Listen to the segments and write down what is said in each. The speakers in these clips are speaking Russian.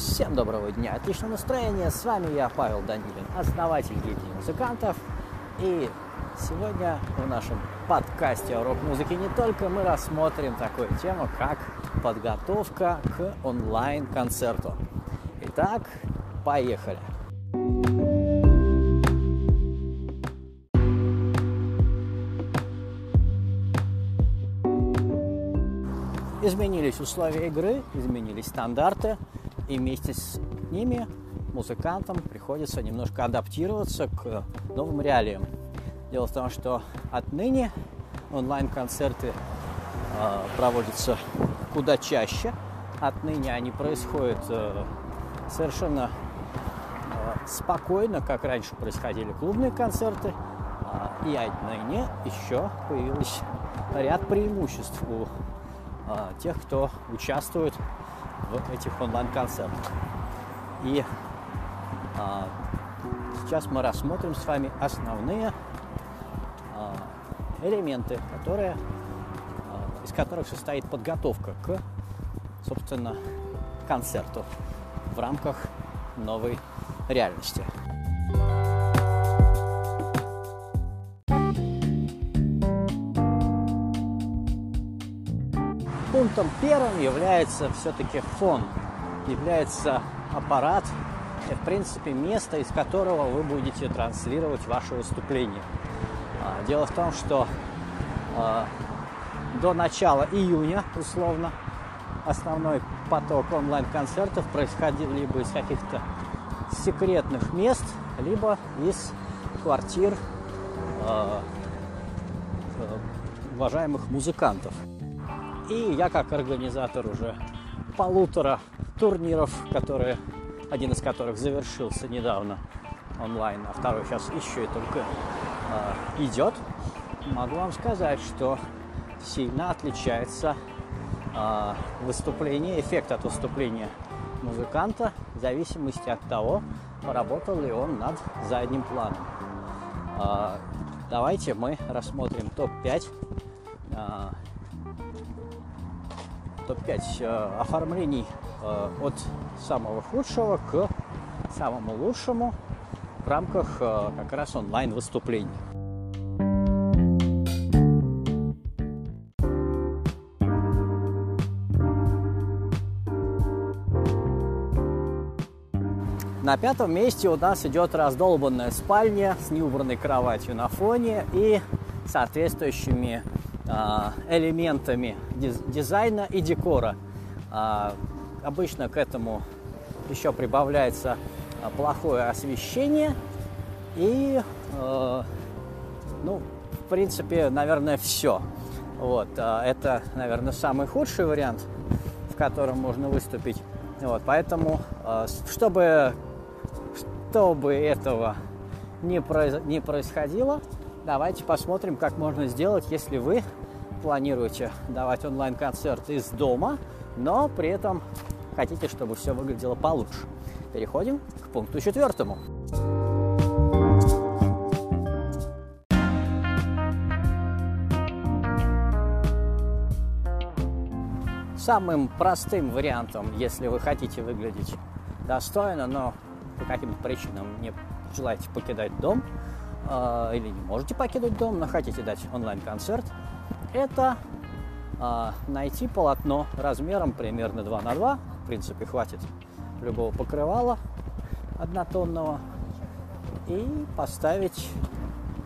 Всем доброго дня, отличного настроения. С вами я, Павел Данилин, основатель гильдии музыкантов. И сегодня в нашем подкасте о рок-музыке не только мы рассмотрим такую тему, как подготовка к онлайн-концерту. Итак, поехали. Изменились условия игры, изменились стандарты, и вместе с ними музыкантам приходится немножко адаптироваться к новым реалиям. Дело в том, что отныне онлайн-концерты э, проводятся куда чаще. Отныне они происходят э, совершенно э, спокойно, как раньше происходили клубные концерты. Э, и отныне еще появилось ряд преимуществ у а, тех, кто участвует в этих онлайн-концертах. И а, сейчас мы рассмотрим с вами основные а, элементы, которые, а, из которых состоит подготовка к, собственно, концерту в рамках новой реальности. Пунктом первым является все-таки фон, является аппарат, и, в принципе, место, из которого вы будете транслировать ваше выступление. А, дело в том, что э, до начала июня, условно, основной поток онлайн-концертов происходил либо из каких-то секретных мест, либо из квартир э, уважаемых музыкантов. И я как организатор уже полутора турниров, которые, один из которых завершился недавно онлайн, а второй сейчас еще и только э, идет, могу вам сказать, что сильно отличается э, выступление, эффект от выступления музыканта в зависимости от того, поработал ли он над задним планом. Э, давайте мы рассмотрим топ-5 э, топ-5 э, оформлений э, от самого худшего к самому лучшему в рамках э, как раз онлайн выступлений. На пятом месте у нас идет раздолбанная спальня с неубранной кроватью на фоне и соответствующими элементами дизайна и декора. А, обычно к этому еще прибавляется а, плохое освещение и, ну, в принципе, наверное, все. Вот, это, наверное, самый худший вариант, в котором можно выступить. Вот, поэтому, чтобы, чтобы этого не, произ... не происходило, давайте посмотрим, как можно сделать, если вы планируете давать онлайн-концерт из дома, но при этом хотите, чтобы все выглядело получше. Переходим к пункту четвертому. Самым простым вариантом, если вы хотите выглядеть достойно, но по каким-то причинам не желаете покидать дом, э, или не можете покинуть дом, но хотите дать онлайн-концерт, это э, найти полотно размером примерно 2 на 2, в принципе, хватит любого покрывала однотонного, и поставить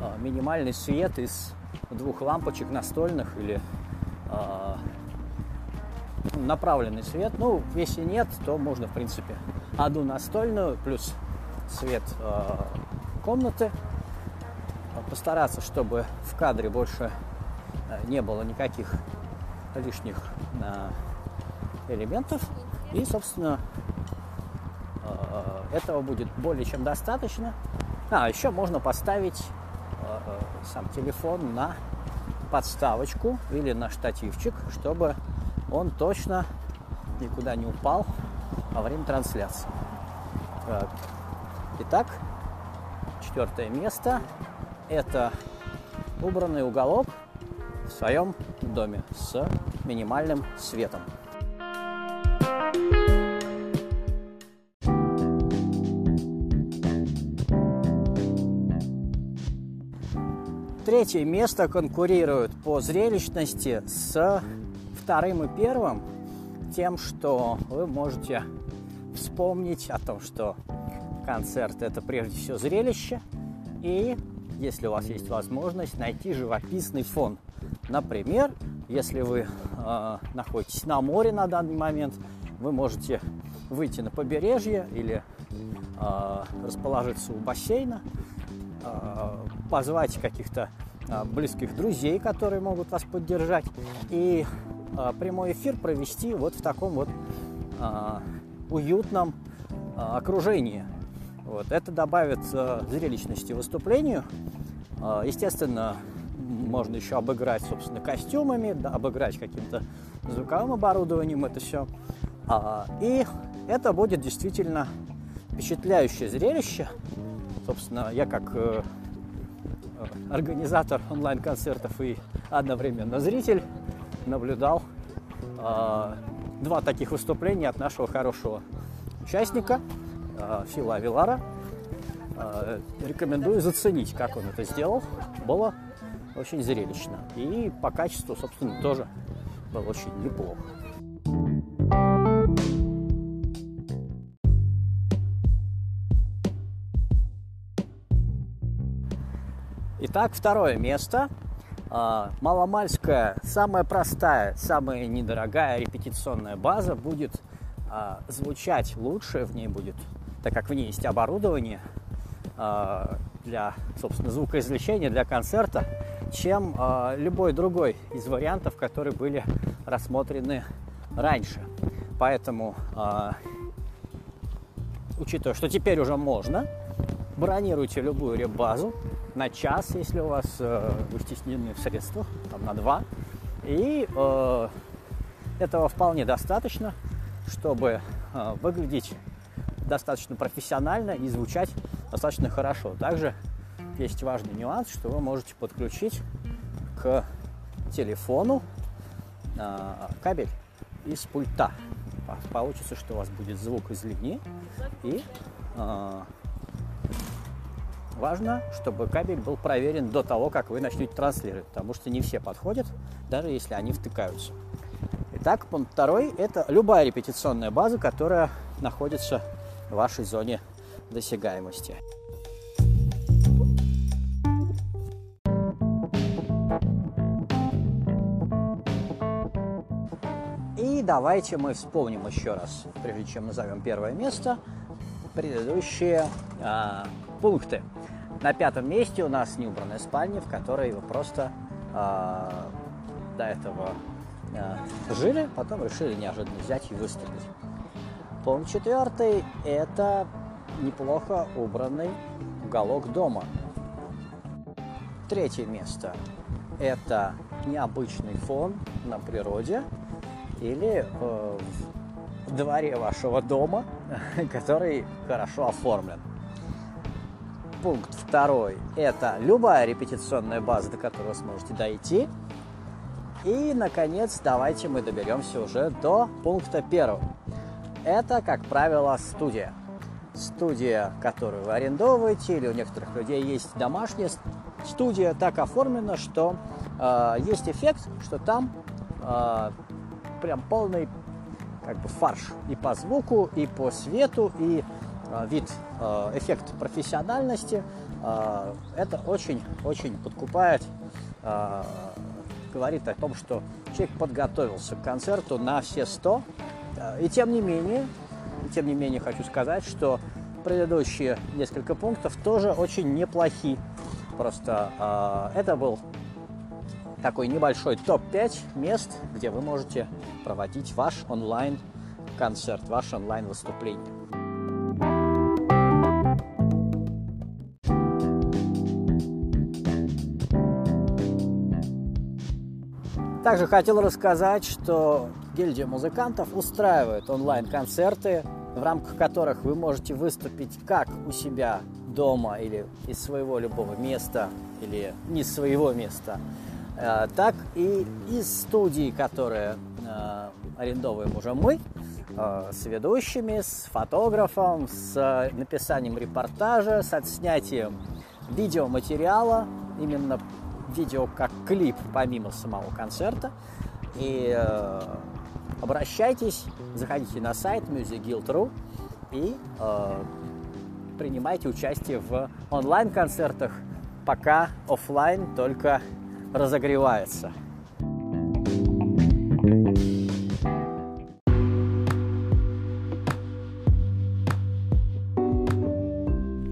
э, минимальный свет из двух лампочек настольных или направленный свет. Ну, если нет, то можно, в принципе, одну настольную плюс свет э, комнаты. Постараться, чтобы в кадре больше не было никаких лишних э, элементов. И, собственно, э, этого будет более чем достаточно. А, еще можно поставить э, сам телефон на подставочку или на штативчик, чтобы он точно никуда не упал во время трансляции. Итак, четвертое место – это убранный уголок в своем доме с минимальным светом. Третье место конкурирует по зрелищности с вторым и первым тем, что вы можете вспомнить о том, что концерт это прежде всего зрелище, и если у вас есть возможность, найти живописный фон. Например, если вы э, находитесь на море на данный момент, вы можете выйти на побережье или э, расположиться у бассейна, э, позвать каких-то э, близких друзей, которые могут вас поддержать, и э, прямой эфир провести вот в таком вот э, уютном э, окружении. Вот. Это добавит зрелищности выступлению. Э, естественно, можно еще обыграть, собственно, костюмами, да, обыграть каким-то звуковым оборудованием это все. А, и это будет действительно впечатляющее зрелище. Собственно, я как э, организатор онлайн-концертов и одновременно зритель наблюдал э, два таких выступления от нашего хорошего участника Фила Авилара. Э, рекомендую заценить, как он это сделал. Было очень зрелищно. И по качеству, собственно, тоже было очень неплохо. Итак, второе место. А, маломальская, самая простая, самая недорогая репетиционная база будет звучать лучше, в ней будет, так как в ней есть оборудование а, для, собственно, звукоизвлечения, для концерта, чем любой другой из вариантов, которые были рассмотрены раньше. Поэтому, учитывая, что теперь уже можно, бронируйте любую реп-базу, на час, если у вас э, вы стеснены в средствах, там, на два. И э, этого вполне достаточно, чтобы э, выглядеть достаточно профессионально и звучать достаточно хорошо. Также есть важный нюанс, что вы можете подключить к телефону э, кабель из пульта. Получится, что у вас будет звук из линии и э, Важно, чтобы кабель был проверен до того, как вы начнете транслировать, потому что не все подходят, даже если они втыкаются. Итак, пункт второй – это любая репетиционная база, которая находится вашей зоне досягаемости. И давайте мы вспомним еще раз, прежде чем назовем первое место, предыдущие а, пункты. На пятом месте у нас неубранная спальня, в которой вы просто э, до этого э, жили, потом решили неожиданно взять и выступить. Пункт четвертый – это неплохо убранный уголок дома. Третье место – это необычный фон на природе или э, в дворе вашего дома, который хорошо оформлен. Пункт второй – это любая репетиционная база, до которой вы сможете дойти. И, наконец, давайте мы доберемся уже до пункта первого. Это, как правило, студия. Студия, которую вы арендовываете, или у некоторых людей есть домашняя студия, так оформлена, что э, есть эффект, что там э, прям полный как бы фарш и по звуку, и по свету, и Э, вид, э, эффект профессиональности, э, это очень-очень подкупает, говорит о том, что человек подготовился к концерту на все 100. И тем не менее, тем не менее хочу сказать, что предыдущие несколько пунктов тоже очень неплохи. Просто это был такой небольшой топ-5 мест, где вы можете проводить ваш онлайн-концерт, ваше онлайн-выступление. Также хотел рассказать, что гильдия музыкантов устраивает онлайн-концерты, в рамках которых вы можете выступить как у себя дома или из своего любого места, или не своего места, э, так и из студии, которые э, арендовываем уже мы, э, с ведущими, с фотографом, с написанием репортажа, с отснятием видеоматериала именно видео как клип помимо самого концерта. И обращайтесь, заходите на сайт musicguild.ru и э, принимайте участие в онлайн-концертах, пока офлайн только разогревается.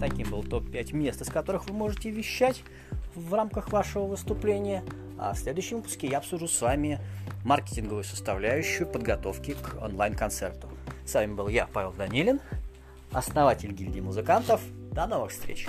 Таким был топ-5 мест, из которых вы можете вещать в рамках вашего выступления. А в следующем выпуске я обсужу с вами маркетинговую составляющую подготовки к онлайн-концерту. С вами был я, Павел Данилин, основатель гильдии музыкантов. До новых встреч!